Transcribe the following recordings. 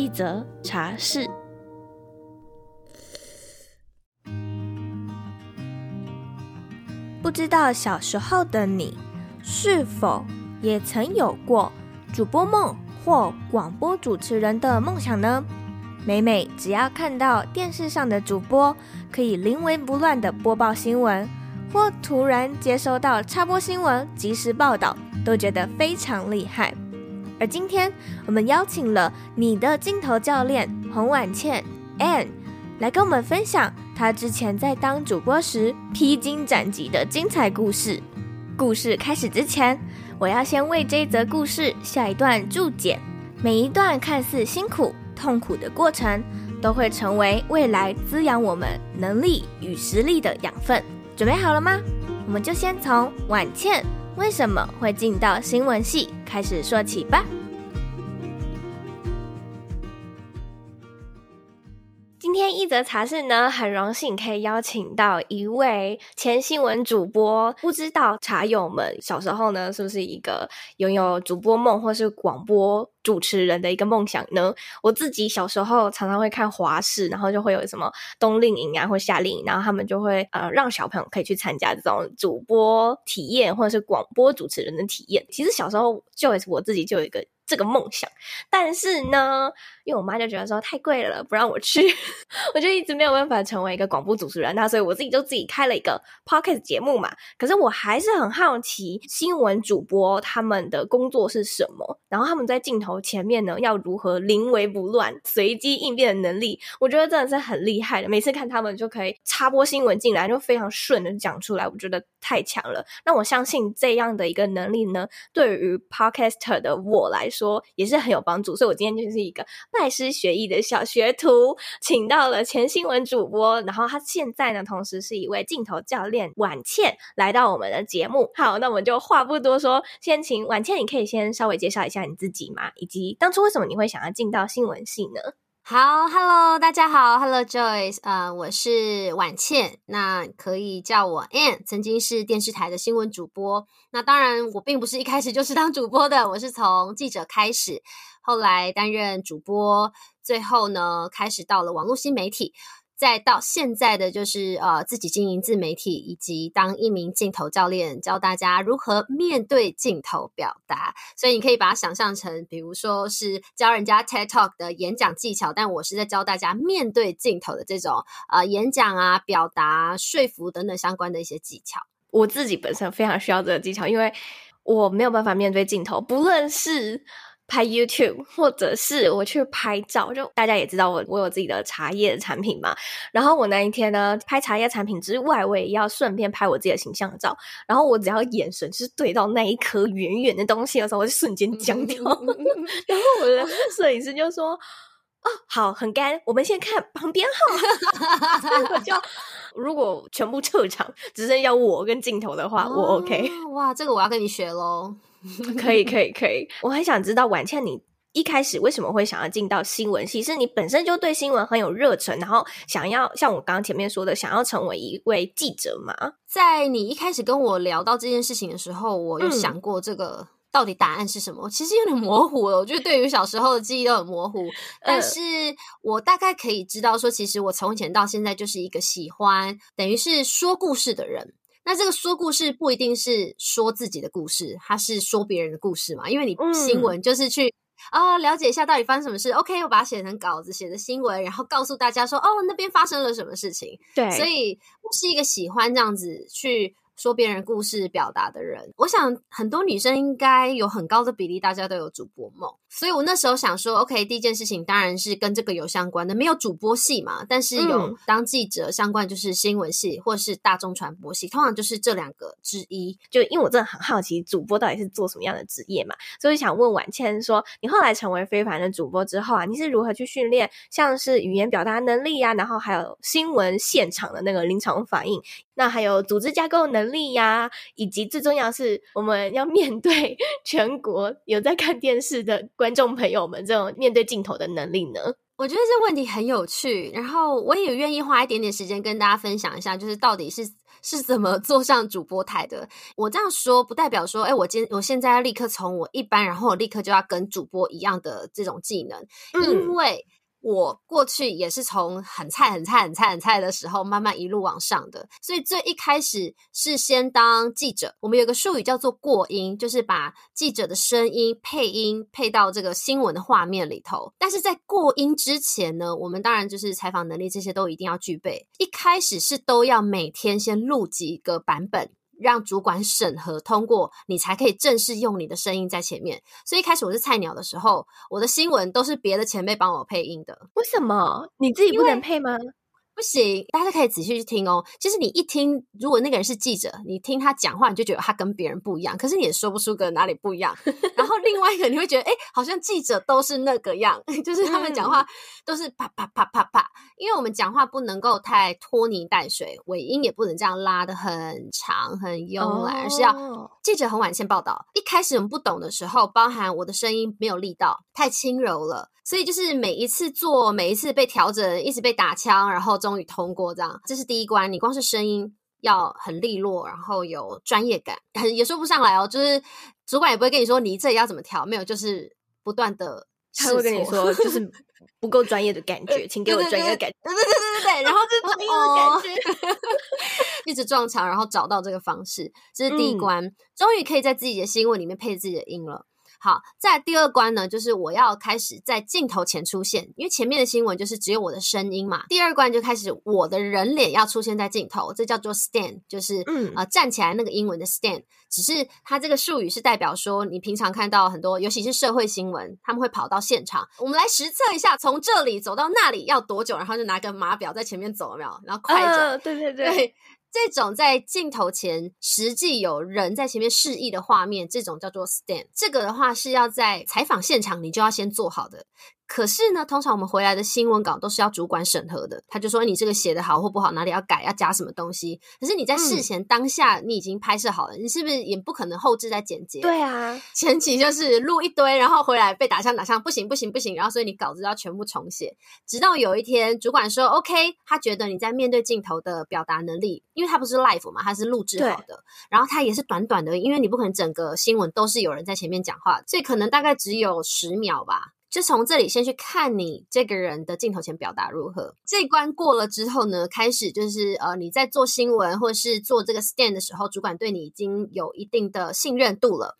一则茶室。不知道小时候的你，是否也曾有过主播梦或广播主持人的梦想呢？每每只要看到电视上的主播可以临危不乱的播报新闻，或突然接收到插播新闻及时报道，都觉得非常厉害。而今天我们邀请了你的镜头教练洪婉倩 Ann 来跟我们分享她之前在当主播时披荆斩棘的精彩故事。故事开始之前，我要先为这则故事下一段注解。每一段看似辛苦，痛苦的过程都会成为未来滋养我们能力与实力的养分。准备好了吗？我们就先从婉倩为什么会进到新闻系开始说起吧。今天一则茶室呢，很荣幸可以邀请到一位前新闻主播。不知道茶友们小时候呢，是不是一个拥有主播梦或是广播主持人的一个梦想呢？我自己小时候常常会看华视，然后就会有什么冬令营啊或夏令营，然后他们就会呃让小朋友可以去参加这种主播体验或者是广播主持人的体验。其实小时候就我自己就有一个。这个梦想，但是呢，因为我妈就觉得说太贵了，不让我去，我就一直没有办法成为一个广播主持人。那所以我自己就自己开了一个 podcast 节目嘛。可是我还是很好奇，新闻主播他们的工作是什么？然后他们在镜头前面呢，要如何临危不乱、随机应变的能力？我觉得真的是很厉害的。每次看他们就可以插播新闻进来，就非常顺的讲出来，我觉得太强了。那我相信这样的一个能力呢，对于 podcaster 的我来说，说也是很有帮助，所以我今天就是一个拜师学艺的小学徒，请到了前新闻主播，然后他现在呢，同时是一位镜头教练婉倩来到我们的节目。好，那我们就话不多说，先请婉倩，你可以先稍微介绍一下你自己吗？以及当初为什么你会想要进到新闻系呢？好，Hello，大家好，Hello Joyce，呃，我是婉倩，那可以叫我 Ann，曾经是电视台的新闻主播。那当然，我并不是一开始就是当主播的，我是从记者开始，后来担任主播，最后呢，开始到了网络新媒体。再到现在的就是呃自己经营自媒体，以及当一名镜头教练，教大家如何面对镜头表达。所以你可以把它想象成，比如说是教人家 TED Talk 的演讲技巧，但我是在教大家面对镜头的这种呃演讲啊、表达、说服等等相关的一些技巧。我自己本身非常需要这个技巧，因为我没有办法面对镜头，不论是。拍 YouTube，或者是我去拍照，就大家也知道我我有自己的茶叶的产品嘛。然后我那一天呢，拍茶叶产品之外，我也要顺便拍我自己的形象照。然后我只要眼神就是对到那一颗远远的东西的时候，我就瞬间僵掉。然后我的 摄影师就说：“哦，好，很干，我们先看旁边哈。”我就如果全部撤场，只剩下我跟镜头的话，哦、我 OK。哇，这个我要跟你学喽。可以，可以，可以。我很想知道婉倩，你一开始为什么会想要进到新闻系？是你本身就对新闻很有热忱，然后想要像我刚刚前面说的，想要成为一位记者吗？在你一开始跟我聊到这件事情的时候，我有想过这个到底答案是什么？嗯、其实有点模糊了。我觉得对于小时候的记忆都很模糊，但是我大概可以知道说，其实我从前到现在就是一个喜欢等于是说故事的人。那这个说故事不一定是说自己的故事，它是说别人的故事嘛？因为你新闻就是去啊、嗯哦、了解一下到底发生什么事。OK，我把它写成稿子，写成新闻，然后告诉大家说哦那边发生了什么事情。对，所以我是一个喜欢这样子去说别人故事表达的人。我想很多女生应该有很高的比例，大家都有主播梦。所以我那时候想说，OK，第一件事情当然是跟这个有相关的，没有主播系嘛，但是有当记者相关，就是新闻系或是大众传播系，通常就是这两个之一。就因为我真的很好奇，主播到底是做什么样的职业嘛，所以想问婉倩说，你后来成为非凡的主播之后啊，你是如何去训练，像是语言表达能力呀、啊，然后还有新闻现场的那个临场反应，那还有组织架构能力呀、啊，以及最重要是我们要面对 全国有在看电视的观众朋友们，这种面对镜头的能力呢？我觉得这问题很有趣，然后我也愿意花一点点时间跟大家分享一下，就是到底是是怎么坐上主播台的。我这样说不代表说，哎，我今我现在要立刻从我一般，然后我立刻就要跟主播一样的这种技能，嗯、因为。我过去也是从很菜、很菜、很菜、很菜的时候，慢慢一路往上的。所以最一开始是先当记者，我们有个术语叫做过音，就是把记者的声音配音配到这个新闻的画面里头。但是在过音之前呢，我们当然就是采访能力这些都一定要具备。一开始是都要每天先录几个版本。让主管审核通过，你才可以正式用你的声音在前面。所以一开始我是菜鸟的时候，我的新闻都是别的前辈帮我配音的。为什么？你自己不能配吗？不行，大家可以仔细去听哦。其实你一听，如果那个人是记者，你听他讲话，你就觉得他跟别人不一样。可是你也说不出个哪里不一样。然后另外一个，你会觉得，哎，好像记者都是那个样，就是他们讲话都是啪啪啪啪啪。因为我们讲话不能够太拖泥带水，尾音也不能这样拉的很长很慵懒，而是要记者很晚先报道。一开始我们不懂的时候，包含我的声音没有力道，太轻柔了。所以就是每一次做，每一次被调整，一直被打枪，然后终于通过，这样，这是第一关。你光是声音要很利落，然后有专业感，也说不上来哦。就是主管也不会跟你说你这里要怎么调，没有，就是不断的，他会跟你说就是不够专业的感觉，请给我专业的感觉。对对对对对对，然后就专业的感觉，一直撞墙，然后找到这个方式，这是第一关，嗯、终于可以在自己的新闻里面配自己的音了。好，在第二关呢，就是我要开始在镜头前出现，因为前面的新闻就是只有我的声音嘛。第二关就开始我的人脸要出现在镜头，这叫做 stand，就是嗯呃站起来那个英文的 stand。只是它这个术语是代表说，你平常看到很多，尤其是社会新闻，他们会跑到现场。我们来实测一下，从这里走到那里要多久，然后就拿个码表在前面走，有没有？然后快着，对对对。对这种在镜头前实际有人在前面示意的画面，这种叫做 stand。这个的话是要在采访现场你就要先做好的。可是呢，通常我们回来的新闻稿都是要主管审核的，他就说你这个写的好或不好，哪里要改，要加什么东西。可是你在事前当下你已经拍摄好了，嗯、你是不是也不可能后置再剪辑？对啊，前期就是录一堆，然后回来被打枪打枪，不行不行不行，然后所以你稿子要全部重写。直到有一天主管说 OK，他觉得你在面对镜头的表达能力，因为他不是 live 嘛，他是录制好的，然后他也是短短的，因为你不可能整个新闻都是有人在前面讲话，所以可能大概只有十秒吧。就从这里先去看你这个人的镜头前表达如何。这一关过了之后呢，开始就是呃你在做新闻或是做这个 stand 的时候，主管对你已经有一定的信任度了。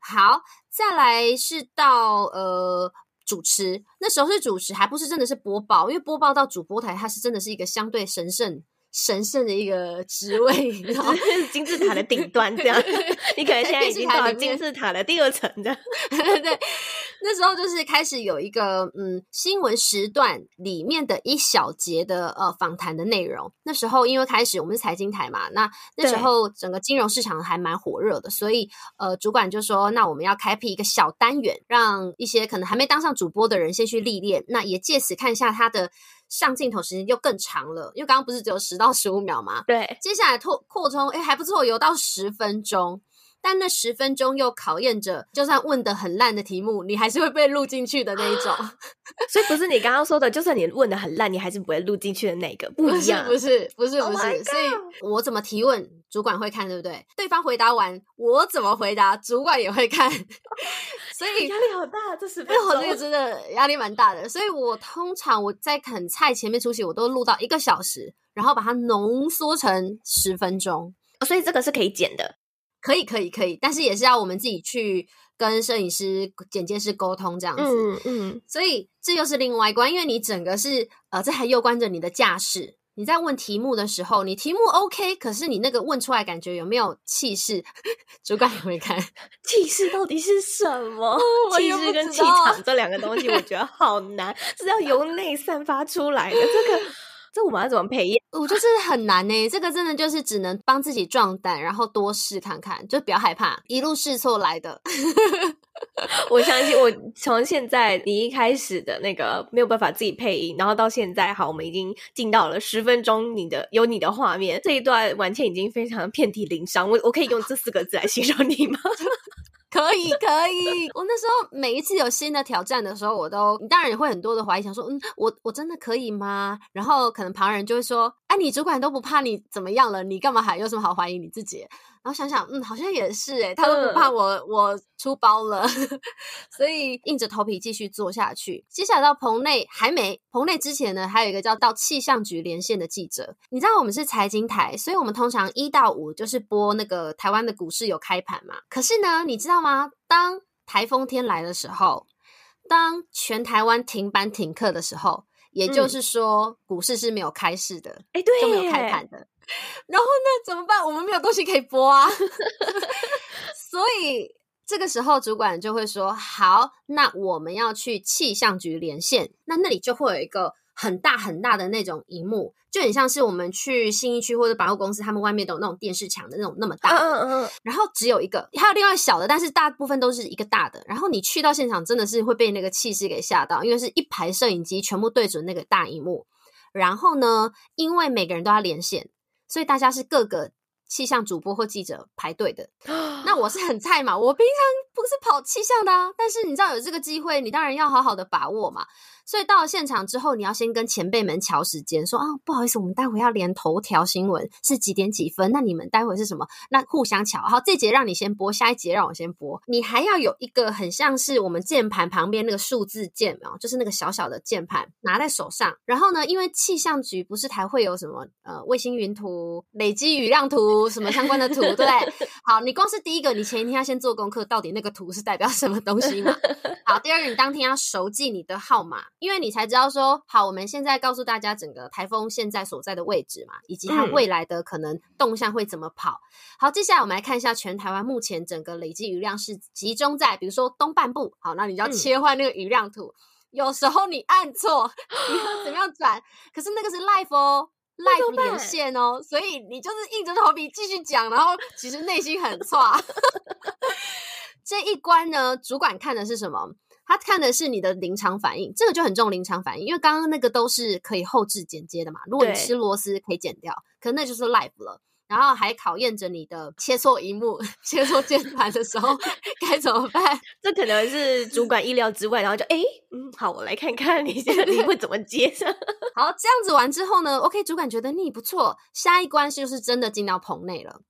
好，再来是到呃主持，那时候是主持，还不是真的是播报，因为播报到主播台，它是真的是一个相对神圣。神圣的一个职位，然后 金字塔的顶端这样，你可能现在已经到了金字塔的第二层这样。对，那时候就是开始有一个嗯新闻时段里面的一小节的呃访谈的内容。那时候因为开始我们是财经台嘛，那那时候整个金融市场还蛮火热的，所以呃主管就说，那我们要开辟一个小单元，让一些可能还没当上主播的人先去历练，那也借此看一下他的。上镜头时间就更长了，因为刚刚不是只有十到十五秒吗？对，接下来拓扩充，哎，还不错，有到十分钟。但那十分钟又考验着，就算问的很烂的题目，你还是会被录进去的那一种。所以不是你刚刚说的，就算你问的很烂，你还是不会录进去的那个，不一样。不是，不是，不是，不是。Oh、所以我怎么提问，主管会看，对不对？对方回答完，我怎么回答，主管也会看。所以 压力好大，这十分钟，这个真的压力蛮大的。所以我通常我在啃菜前面出席，我都录到一个小时，然后把它浓缩成十分钟。所以这个是可以剪的。可以可以可以，但是也是要我们自己去跟摄影师、剪接师沟通这样子。嗯嗯，所以这又是另外一关，因为你整个是呃，这还攸关着你的架势，你在问题目的时候，你题目 OK，可是你那个问出来感觉有没有气势？主管也会看 气势到底是什么？气势跟气场这两个东西，我觉得好难，是要由内散发出来的。这个，这我们要怎么培养？我就是很难呢、欸。这个真的就是只能帮自己壮胆，然后多试看看，就不要害怕，一路试错来的。我相信，我从现在你一开始的那个没有办法自己配音，然后到现在，好，我们已经进到了十分钟，你的有你的画面，这一段完全已经非常遍体鳞伤。我我可以用这四个字来形容你吗？可以，可以。我那时候每一次有新的挑战的时候，我都当然也会很多的怀疑，想说，嗯，我我真的可以吗？然后可能旁人就会说，哎，你主管都不怕你怎么样了，你干嘛还有什么好怀疑你自己？然后想想，嗯，好像也是诶，他都不怕我，嗯、我出包了，所以硬着头皮继续做下去。接下来到棚内还没棚内之前呢，还有一个叫到气象局连线的记者。你知道我们是财经台，所以我们通常一到五就是播那个台湾的股市有开盘嘛。可是呢，你知道吗？当台风天来的时候，当全台湾停班停课的时候，也就是说、嗯、股市是没有开市的，哎，对，就没有开盘的。然后呢，怎么办？我们没有东西可以播啊，所以这个时候主管就会说：“好，那我们要去气象局连线。那那里就会有一个很大很大的那种荧幕，就很像是我们去新义区或者百货公司，他们外面都有那种电视墙的那种那么大。嗯嗯嗯。然后只有一个，还有另外小的，但是大部分都是一个大的。然后你去到现场，真的是会被那个气势给吓到，因为是一排摄影机全部对准那个大荧幕。然后呢，因为每个人都要连线。”所以大家是各个气象主播或记者排队的，那我是很菜嘛，我平常不是跑气象的啊，但是你知道有这个机会，你当然要好好的把握嘛。所以到了现场之后，你要先跟前辈们乔时间，说啊，不好意思，我们待会要连头条新闻是几点几分？那你们待会是什么？那互相乔。好，这节让你先播，下一节让我先播。你还要有一个很像是我们键盘旁边那个数字键哦，就是那个小小的键盘拿在手上。然后呢，因为气象局不是还会有什么呃卫星云图、累积雨量图什么相关的图，对不对？好，你光是第一个，你前一天要先做功课，到底那个图是代表什么东西嘛？好，第二个，你当天要熟记你的号码。因为你才知道说好，我们现在告诉大家整个台风现在所在的位置嘛，以及它未来的可能动向会怎么跑。嗯、好，接下来我们来看一下全台湾目前整个累积雨量是集中在比如说东半部。好，那你就要切换那个雨量图。嗯、有时候你按错，你要怎么样转？可是那个是 live 哦，live 连线哦，所以你就是硬着头皮继续讲，然后其实内心很差。这一关呢，主管看的是什么？他看的是你的临场反应，这个就很重临场反应，因为刚刚那个都是可以后置剪接的嘛。如果你吃螺丝可以剪掉，可那就是 live 了。然后还考验着你的切错荧幕、切错键盘的时候 该怎么办？这可能是主管意料之外。然后就哎，嗯，好，我来看看你现在 你会怎么接。好，这样子完之后呢，OK，主管觉得你不错，下一关就是真的进到棚内了。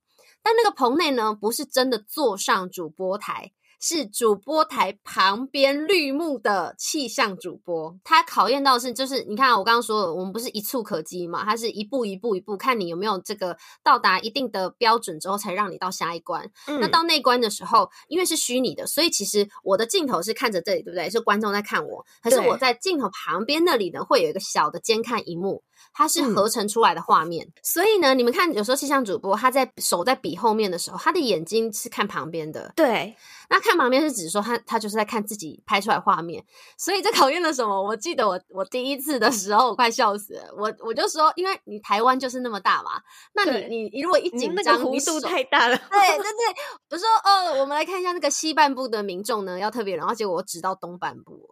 但那个棚内呢，不是真的坐上主播台。是主播台旁边绿幕的气象主播，他考验到的是，就是你看我刚刚说的，我们不是一蹴可及嘛？他是一步一步一步，看你有没有这个到达一定的标准之后，才让你到下一关。嗯、那到那关的时候，因为是虚拟的，所以其实我的镜头是看着这里，对不对？是观众在看我，可是我在镜头旁边那里呢，会有一个小的监看荧幕。它是合成出来的画面，嗯、所以呢，你们看，有时候气象主播他在手在比后面的时候，他的眼睛是看旁边的。对，那看旁边是指说他他就是在看自己拍出来画面，所以这考验了什么？我记得我我第一次的时候，我快笑死了。我我就说，因为你台湾就是那么大嘛，那你你你如果一紧张，弧度太大了。对对对，我说哦，我们来看一下那个西半部的民众呢，要特别，然后结果我指到东半部，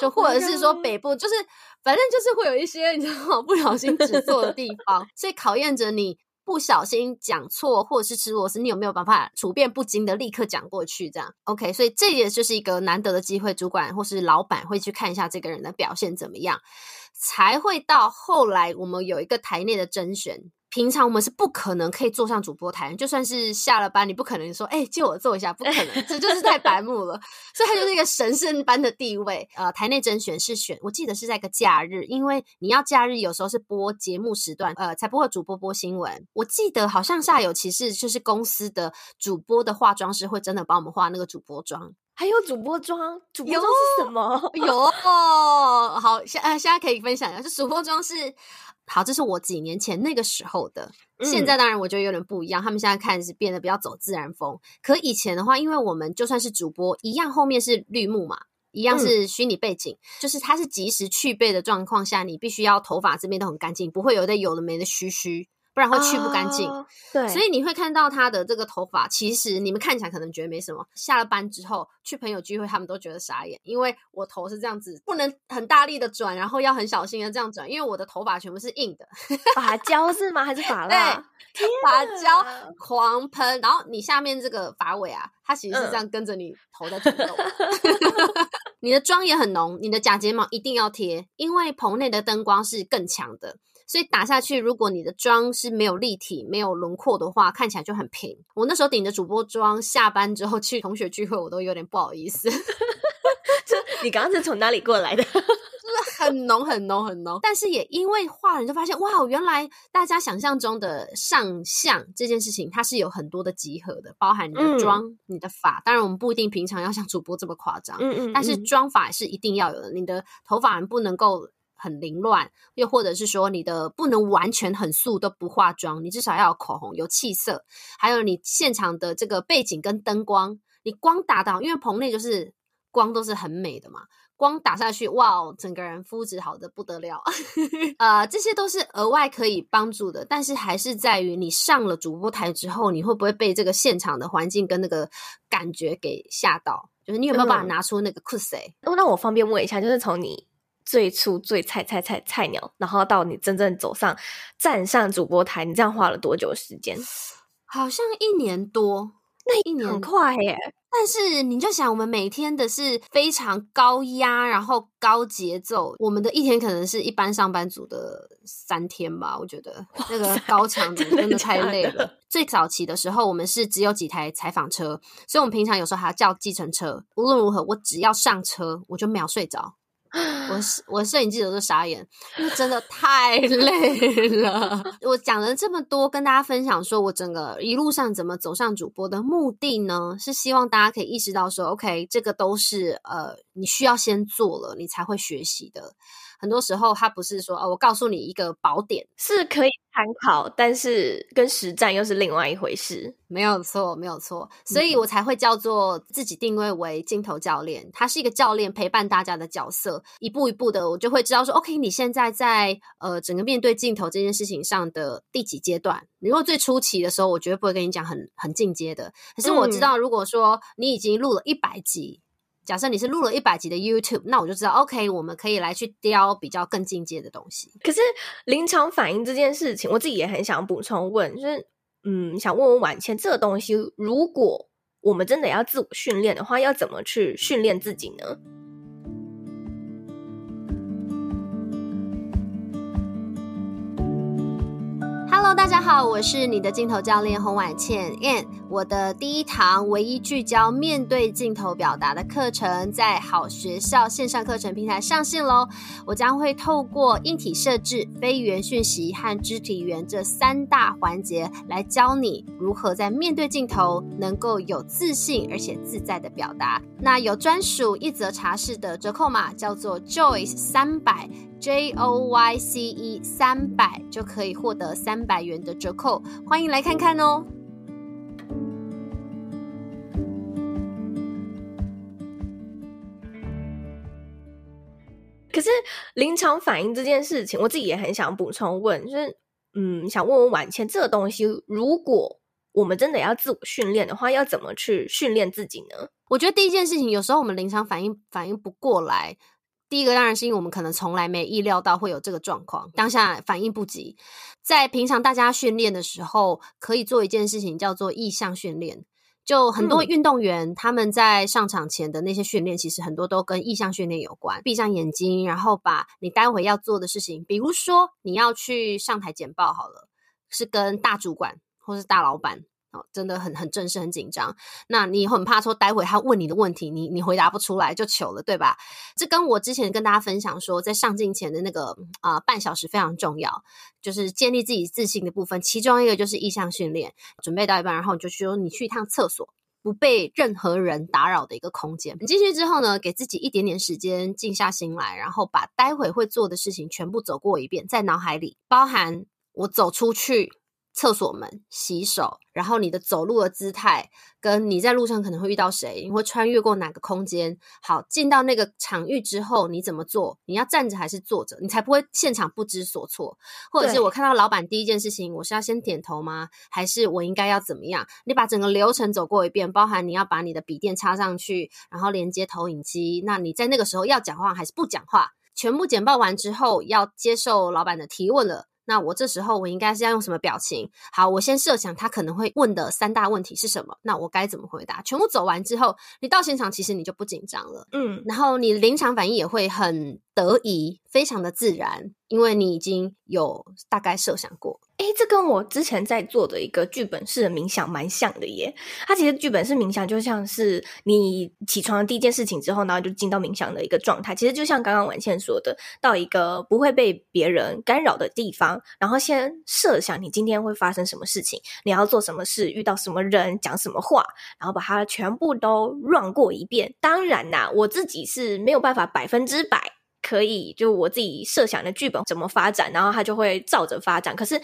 就或者是说北部，就是反正就是会有一些你知道吗？不小心。指错的地方，所以考验着你不小心讲错，或者是吃螺丝，你有没有办法处变不惊的立刻讲过去？这样 OK，所以这也就是一个难得的机会，主管或是老板会去看一下这个人的表现怎么样，才会到后来我们有一个台内的甄选。平常我们是不可能可以坐上主播台，就算是下了班，你不可能说，哎、欸，借我坐一下，不可能，这就是太白目了。所以他就是一个神圣般的地位。呃，台内甄选是选，我记得是在一个假日，因为你要假日有时候是播节目时段，呃，才不会主播播新闻。我记得好像煞有其事，就是公司的主播的化妆师会真的帮我们化那个主播妆。还有主播装，主播装是什么？有，有哦，好，现呃现在可以分享一下，就主播装是好，这是我几年前那个时候的，嗯、现在当然我觉得有点不一样，他们现在看是变得比较走自然风。可以前的话，因为我们就算是主播，一样后面是绿幕嘛，一样是虚拟背景，嗯、就是它是及时去背的状况下，你必须要头发这边都很干净，不会有的有的没的须须。不然会去不干净。哦，对，所以你会看到他的这个头发，其实你们看起来可能觉得没什么，下了班之后去朋友聚会，他们都觉得傻眼，因为我头是这样子，不能很大力的转，然后要很小心的这样转，因为我的头发全部是硬的，发胶是吗？还是发蜡？对，发胶狂喷，然后你下面这个发尾啊，它其实是这样跟着你头在转动。嗯、你的妆也很浓，你的假睫毛一定要贴，因为棚内的灯光是更强的。所以打下去，如果你的妆是没有立体、没有轮廓的话，看起来就很平。我那时候顶着主播妆下班之后去同学聚会，我都有点不好意思。这你刚刚是从哪里过来的？就是很浓、很浓、很浓。但是也因为画了，你就发现哇，原来大家想象中的上相这件事情，它是有很多的集合的，包含你的妆、嗯、你的发。当然，我们不一定平常要像主播这么夸张，嗯，嗯嗯。但是妆发是一定要有的，你的头发不能够。很凌乱，又或者是说你的不能完全很素都不化妆，你至少要有口红、有气色，还有你现场的这个背景跟灯光，你光打到，因为棚内就是光都是很美的嘛，光打下去，哇，整个人肤质好的不得了，呃，这些都是额外可以帮助的，但是还是在于你上了主播台之后，你会不会被这个现场的环境跟那个感觉给吓到？就是你有没有办法拿出那个酷帅？嗯，那我方便问一下，就是从你。最初最菜菜菜菜鸟，然后到你真正走上站上主播台，你这样花了多久时间？好像一年多，那一年很快耶。但是你就想，我们每天的是非常高压，然后高节奏，我们的一天可能是一般上班族的三天吧。我觉得那个高强度真的太累了。最早期的时候，我们是只有几台采访车，所以我们平常有时候还要叫计程车。无论如何，我只要上车，我就秒睡着。我 我摄影记者都傻眼，因为真的太 累了。我讲了这么多，跟大家分享说我整个一路上怎么走上主播的目的呢？是希望大家可以意识到说，OK，这个都是呃，你需要先做了，你才会学习的。很多时候，它不是说哦，我告诉你一个宝典是可以参考，但是跟实战又是另外一回事。没有错，没有错，所以我才会叫做自己定位为镜头教练。他是一个教练，陪伴大家的角色，一步一步的，我就会知道说，OK，你现在在呃整个面对镜头这件事情上的第几阶段？如果最初期的时候，我绝对不会跟你讲很很进阶的。可是我知道，如果说你已经录了一百集。假设你是录了一百集的 YouTube，那我就知道，OK，我们可以来去雕比较更进阶的东西。可是临场反应这件事情，我自己也很想补充问，就是，嗯，想问问婉倩，这个东西如果我们真的要自我训练的话，要怎么去训练自己呢大家好，我是你的镜头教练洪婉倩。And 我的第一堂唯一聚焦面对镜头表达的课程，在好学校线上课程平台上线喽。我将会透过硬体设置、非语言讯息和肢体语言这三大环节，来教你如何在面对镜头能够有自信而且自在的表达。那有专属一则茶室的折扣码，叫做 Joyce 三百。J O Y C E 三百就可以获得三百元的折扣，欢迎来看看哦。可是临场反应这件事情，我自己也很想补充问，就是嗯，想问问婉倩，这个东西如果我们真的要自我训练的话，要怎么去训练自己呢？我觉得第一件事情，有时候我们临场反应反应不过来。第一个当然是因为我们可能从来没意料到会有这个状况，当下反应不及。在平常大家训练的时候，可以做一件事情叫做意向训练。就很多运动员、嗯、他们在上场前的那些训练，其实很多都跟意向训练有关。闭上眼睛，然后把你待会要做的事情，比如说你要去上台简报，好了，是跟大主管或是大老板。真的很很正式，很紧张。那你很怕说，待会他问你的问题，你你回答不出来就糗了，对吧？这跟我之前跟大家分享说，在上镜前的那个啊、半小时非常重要，就是建立自己自信的部分。其中一个就是意向训练。准备到一半，然后你就说你去一趟厕所，不被任何人打扰的一个空间。你进去之后呢，给自己一点点时间静下心来，然后把待会会做的事情全部走过一遍，在脑海里，包含我走出去。厕所门、洗手，然后你的走路的姿态，跟你在路上可能会遇到谁，你会穿越过哪个空间？好，进到那个场域之后，你怎么做？你要站着还是坐着？你才不会现场不知所措。或者是我看到老板第一件事情，我是要先点头吗？还是我应该要怎么样？你把整个流程走过一遍，包含你要把你的笔电插上去，然后连接投影机。那你在那个时候要讲话还是不讲话？全部简报完之后，要接受老板的提问了。那我这时候我应该是要用什么表情？好，我先设想他可能会问的三大问题是什么，那我该怎么回答？全部走完之后，你到现场其实你就不紧张了，嗯，然后你临场反应也会很得宜，非常的自然，因为你已经有大概设想过。诶，这跟我之前在做的一个剧本式的冥想蛮像的耶。它其实剧本式冥想就像是你起床的第一件事情之后，然后就进到冥想的一个状态。其实就像刚刚婉倩说的，到一个不会被别人干扰的地方，然后先设想你今天会发生什么事情，你要做什么事，遇到什么人，讲什么话，然后把它全部都 run 过一遍。当然啦，我自己是没有办法百分之百。可以，就我自己设想的剧本怎么发展，然后它就会照着发展。可是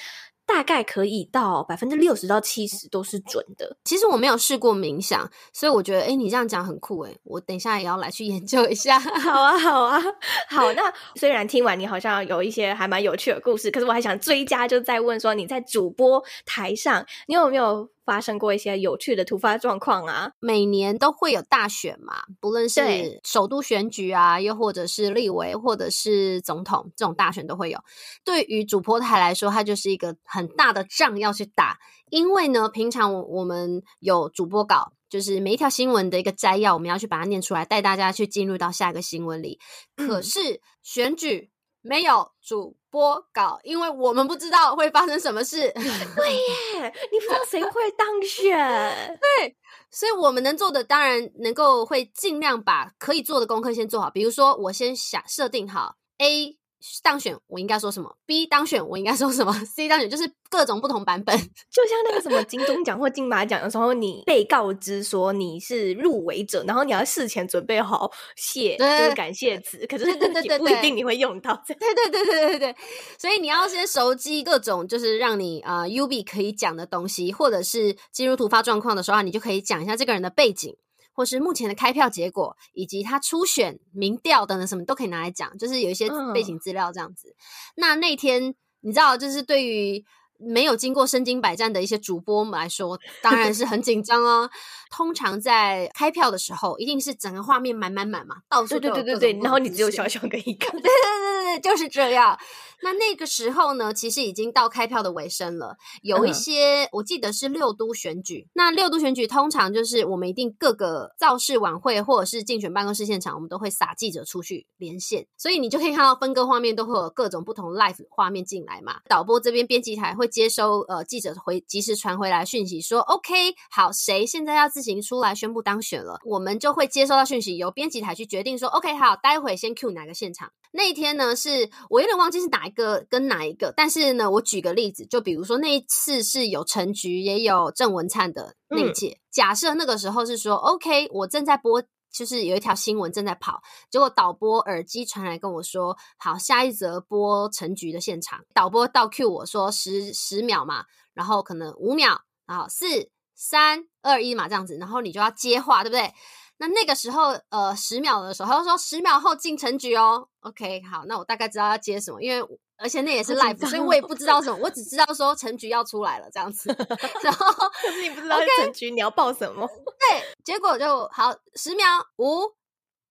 大概可以到百分之六十到七十都是准的。其实我没有试过冥想，所以我觉得，诶，你这样讲很酷诶，我等一下也要来去研究一下。好啊，好啊，好。那虽然听完你好像有一些还蛮有趣的故事，可是我还想追加，就再问说，你在主播台上，你有没有发生过一些有趣的突发状况啊，每年都会有大选嘛，不论是首都选举啊，又或者是立委，或者是总统这种大选都会有。对于主播台来说，它就是一个很大的仗要去打，因为呢，平常我们有主播稿，就是每一条新闻的一个摘要，我们要去把它念出来，带大家去进入到下一个新闻里。可是选举没有主播稿，因为我们不知道会发生什么事。对耶，你不知道谁会当选。对，所以我们能做的，当然能够会尽量把可以做的功课先做好。比如说，我先想设定好 A。当选我应该说什么？B 当选我应该说什么？C 当选就是各种不同版本，就像那个什么金钟奖或金马奖的时候，你被告知说你是入围者，然后你要事前准备好谢，就是感谢词，可是也不一定你会用到。对 对对对对对对，所以你要先熟记各种就是让你啊、呃、UB 可以讲的东西，或者是进入突发状况的时候，你就可以讲一下这个人的背景。或是目前的开票结果，以及他初选民调等等什么都可以拿来讲，就是有一些背景资料这样子。嗯、那那天你知道，就是对于没有经过身经百战的一些主播们来说，当然是 很紧张哦。通常在开票的时候，一定是整个画面满满满嘛，到处对对对对对，然后你只有小小的一个，对对对对，就是这样。那那个时候呢，其实已经到开票的尾声了。有一些、嗯、我记得是六都选举，那六都选举通常就是我们一定各个造势晚会或者是竞选办公室现场，我们都会撒记者出去连线，所以你就可以看到分割画面都会有各种不同 live 画面进来嘛。导播这边编辑台会接收呃记者回及时传回来讯息说，OK，好，谁现在要自行出来宣布当选了，我们就会接收到讯息，由编辑台去决定说，OK，好，待会先 cue 哪个现场。那一天呢，是我有点忘记是哪一个跟哪一个，但是呢，我举个例子，就比如说那一次是有陈菊也有郑文灿的那一届，嗯、假设那个时候是说，OK，我正在播，就是有一条新闻正在跑，结果导播耳机传来跟我说，好，下一则播陈菊的现场，导播倒 Q 我说十十秒嘛，然后可能五秒，然后四三二一嘛这样子，然后你就要接话，对不对？那那个时候，呃，十秒的时候，他就说十秒后进成局哦。OK，好，那我大概知道要接什么，因为而且那也是 live，所以我也不知道什么，我只知道说陈菊要出来了这样子。然后可是你不知道陈菊你要报什么？对，结果就好，十秒，五、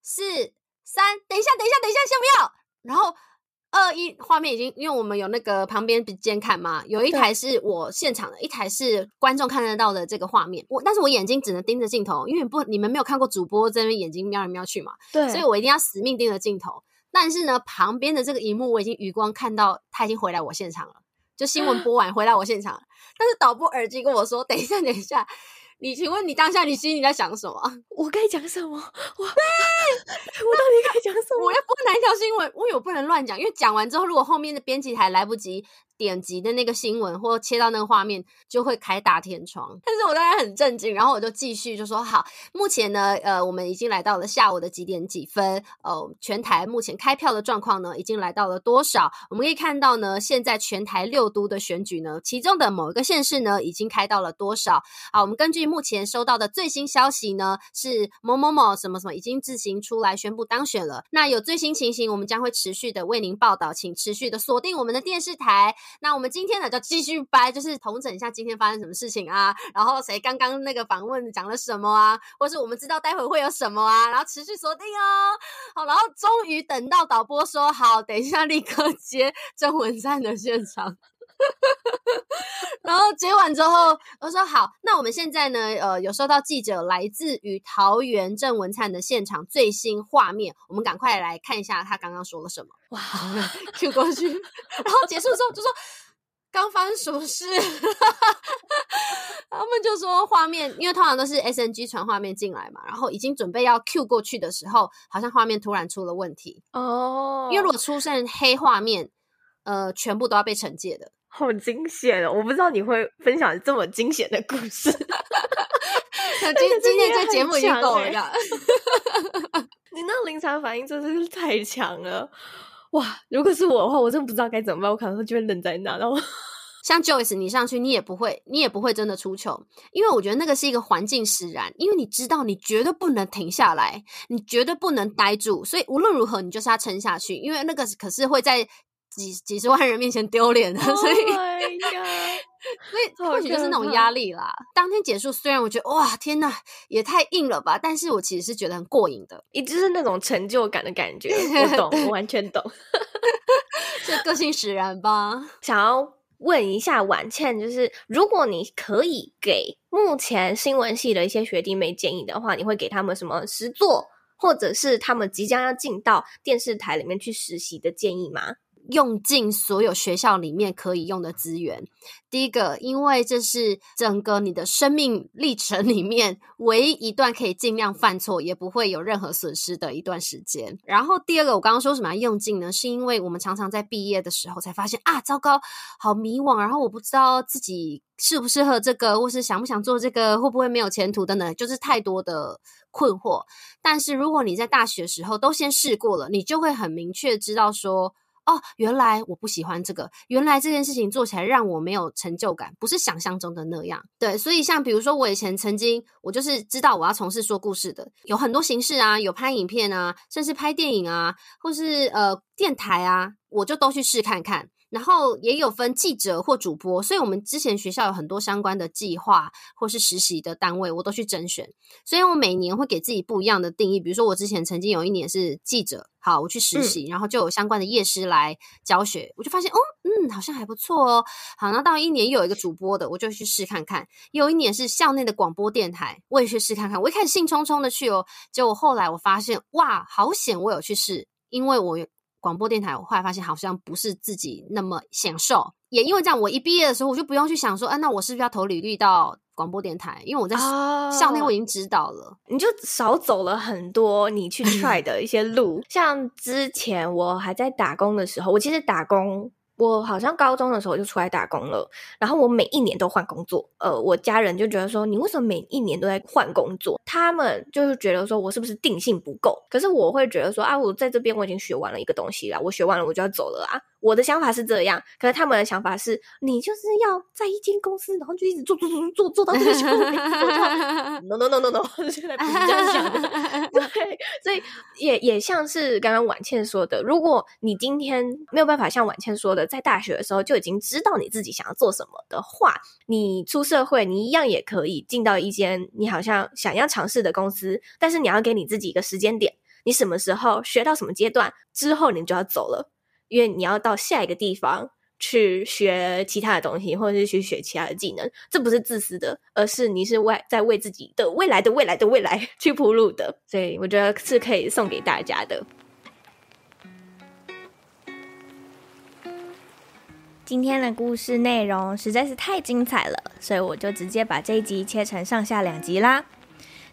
四、三，等一下，等一下，等一下，先不要，然后。二一画面已经，因为我们有那个旁边监看嘛，有一台是我现场的，一台是观众看得到的这个画面。我但是我眼睛只能盯着镜头，因为不你们没有看过主播在那边眼睛瞄来瞄去嘛，对，所以我一定要死命盯着镜头。但是呢，旁边的这个荧幕我已经余光看到他已经回来我现场了，就新闻播完回来我现场了，但是导播耳机跟我说，等一下，等一下。你请问你当下你心里在想什么？我该讲什么？我对，我到底该讲什么？我要播哪一条新闻？我有不能乱讲，因为讲完之后，如果后面的编辑台来不及点击的那个新闻或切到那个画面，就会开大天窗。但是我当然很震惊，然后我就继续就说好，目前呢，呃，我们已经来到了下午的几点几分，呃，全台目前开票的状况呢，已经来到了多少？我们可以看到呢，现在全台六都的选举呢，其中的某一个县市呢，已经开到了多少？好，我们根据目前收到的最新消息呢，是某某某什么什么已经自行出来宣布当选了。那有最新情形，我们将会持续的为您报道，请持续的锁定我们的电视台。那我们今天呢，就继续掰，就是统整一下今天发生什么事情啊，然后谁刚刚那个访问讲了什么啊，或是我们知道待会会有什么啊，然后持续锁定哦。好，然后终于等到导播说好，等一下立刻接郑文灿的现场。然后接完之后，我说好，那我们现在呢，呃，有收到记者来自于桃园郑文灿的现场最新画面，我们赶快来看一下他刚刚说了什么。哇，Q 过去，然后结束之后就说刚发生什么事，他们就说画面，因为通常都是 SNG 传画面进来嘛，然后已经准备要 Q 过去的时候，好像画面突然出了问题哦，因为如果出现黑画面，呃，全部都要被惩戒的。好惊险哦！我不知道你会分享这么惊险的故事。今今天这节目已经够了。你那临场反应真的是太强了哇！如果是我的话，我真的不知道该怎么办，我可能会就会愣在那。然后像 Joyce，你上去，你也不会，你也不会真的出糗，因为我觉得那个是一个环境使然，因为你知道你绝对不能停下来，你绝对不能呆住，所以无论如何，你就是要撑下去，因为那个可是会在。几几十万人面前丢脸的，所以，oh、所以或许就是那种压力啦。当天结束，虽然我觉得哇，天哪，也太硬了吧，但是我其实是觉得很过瘾的，一直是那种成就感的感觉。我 懂，我完全懂，就个性使然吧。想要问一下婉倩，就是如果你可以给目前新闻系的一些学弟妹建议的话，你会给他们什么实作，或者是他们即将要进到电视台里面去实习的建议吗？用尽所有学校里面可以用的资源。第一个，因为这是整个你的生命历程里面唯一一段可以尽量犯错也不会有任何损失的一段时间。然后第二个，我刚刚说什么用尽呢？是因为我们常常在毕业的时候才发现啊，糟糕，好迷惘，然后我不知道自己适不适合这个，或是想不想做这个，会不会没有前途等等，就是太多的困惑。但是如果你在大学时候都先试过了，你就会很明确知道说。哦，原来我不喜欢这个。原来这件事情做起来让我没有成就感，不是想象中的那样。对，所以像比如说，我以前曾经，我就是知道我要从事说故事的，有很多形式啊，有拍影片啊，甚至拍电影啊，或是呃电台啊，我就都去试看看。然后也有分记者或主播，所以我们之前学校有很多相关的计划或是实习的单位，我都去甄选。所以我每年会给自己不一样的定义。比如说，我之前曾经有一年是记者，好，我去实习，嗯、然后就有相关的业师来教学，我就发现，哦，嗯，好像还不错哦。好，那到一年又有一个主播的，我就去试看看。有一年是校内的广播电台，我也去试看看。我一开始兴冲冲的去哦，结果后来我发现，哇，好险，我有去试，因为我。广播电台，我后来发现好像不是自己那么享受，也因为这样，我一毕业的时候我就不用去想说，啊，那我是不是要投履历到广播电台？因为我在校内我已经知道了，你就少走了很多你去 try 的一些路。像之前我还在打工的时候，我其实打工。我好像高中的时候就出来打工了，然后我每一年都换工作。呃，我家人就觉得说，你为什么每一年都在换工作？他们就是觉得说我是不是定性不够？可是我会觉得说啊，我在这边我已经学完了一个东西了，我学完了我就要走了啊。我的想法是这样，可是他们的想法是，你就是要在一间公司，然后就一直做做做做做到这个时候，no no no no no，现在不是这样想的。所以也也像是刚刚婉倩说的，如果你今天没有办法像婉倩说的，在大学的时候就已经知道你自己想要做什么的话，你出社会，你一样也可以进到一间你好像想要尝试的公司，但是你要给你自己一个时间点，你什么时候学到什么阶段之后，你就要走了。因为你要到下一个地方去学其他的东西，或者是去学其他的技能，这不是自私的，而是你是为在为自己的未来的未来的未来 去铺路的，所以我觉得是可以送给大家的。今天的故事内容实在是太精彩了，所以我就直接把这一集切成上下两集啦。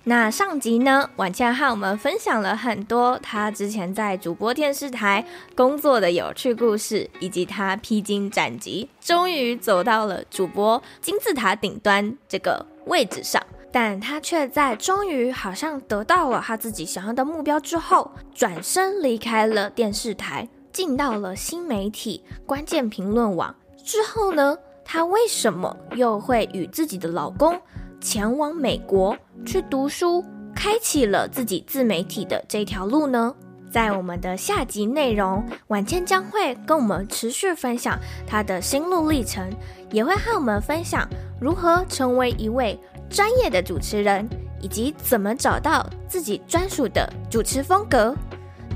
那上集呢，婉倩和我们分享了很多她之前在主播电视台工作的有趣故事，以及她披荆斩棘，终于走到了主播金字塔顶端这个位置上。但她却在终于好像得到了她自己想要的目标之后，转身离开了电视台，进到了新媒体关键评论网。之后呢，她为什么又会与自己的老公前往美国去读书，开启了自己自媒体的这条路呢？在我们的下集内容，婉倩将会跟我们持续分享她的心路历程，也会和我们分享如何成为一位专业的主持人，以及怎么找到自己专属的主持风格。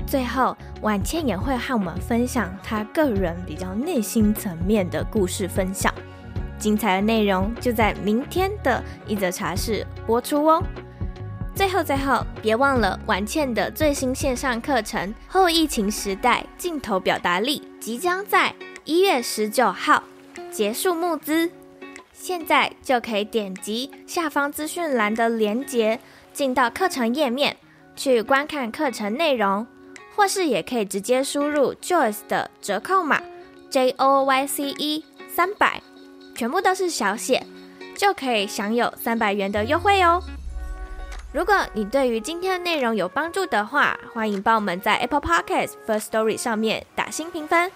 最后，婉倩也会和我们分享她个人比较内心层面的故事分享。精彩的内容就在明天的一则茶室播出哦。最后，最后，别忘了婉倩的最新线上课程《后疫情时代镜头表达力》即将在一月十九号结束募资，现在就可以点击下方资讯栏的链接，进到课程页面去观看课程内容，或是也可以直接输入 Joyce 的折扣码 J O Y C E 三百。全部都是小写，就可以享有三百元的优惠哦。如果你对于今天的内容有帮助的话，欢迎帮我们在 Apple Podcast First Story 上面打新评分，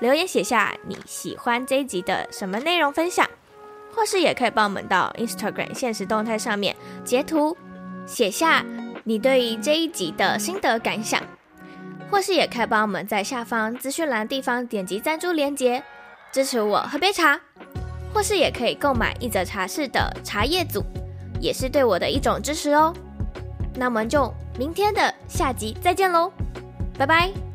留言写下你喜欢这一集的什么内容分享，或是也可以帮我们到 Instagram 现实动态上面截图，写下你对于这一集的心得感想，或是也可以帮我们在下方资讯栏地方点击赞助链接，支持我喝杯茶。或是也可以购买一则茶室的茶叶组，也是对我的一种支持哦。那我们就明天的下集再见喽，拜拜。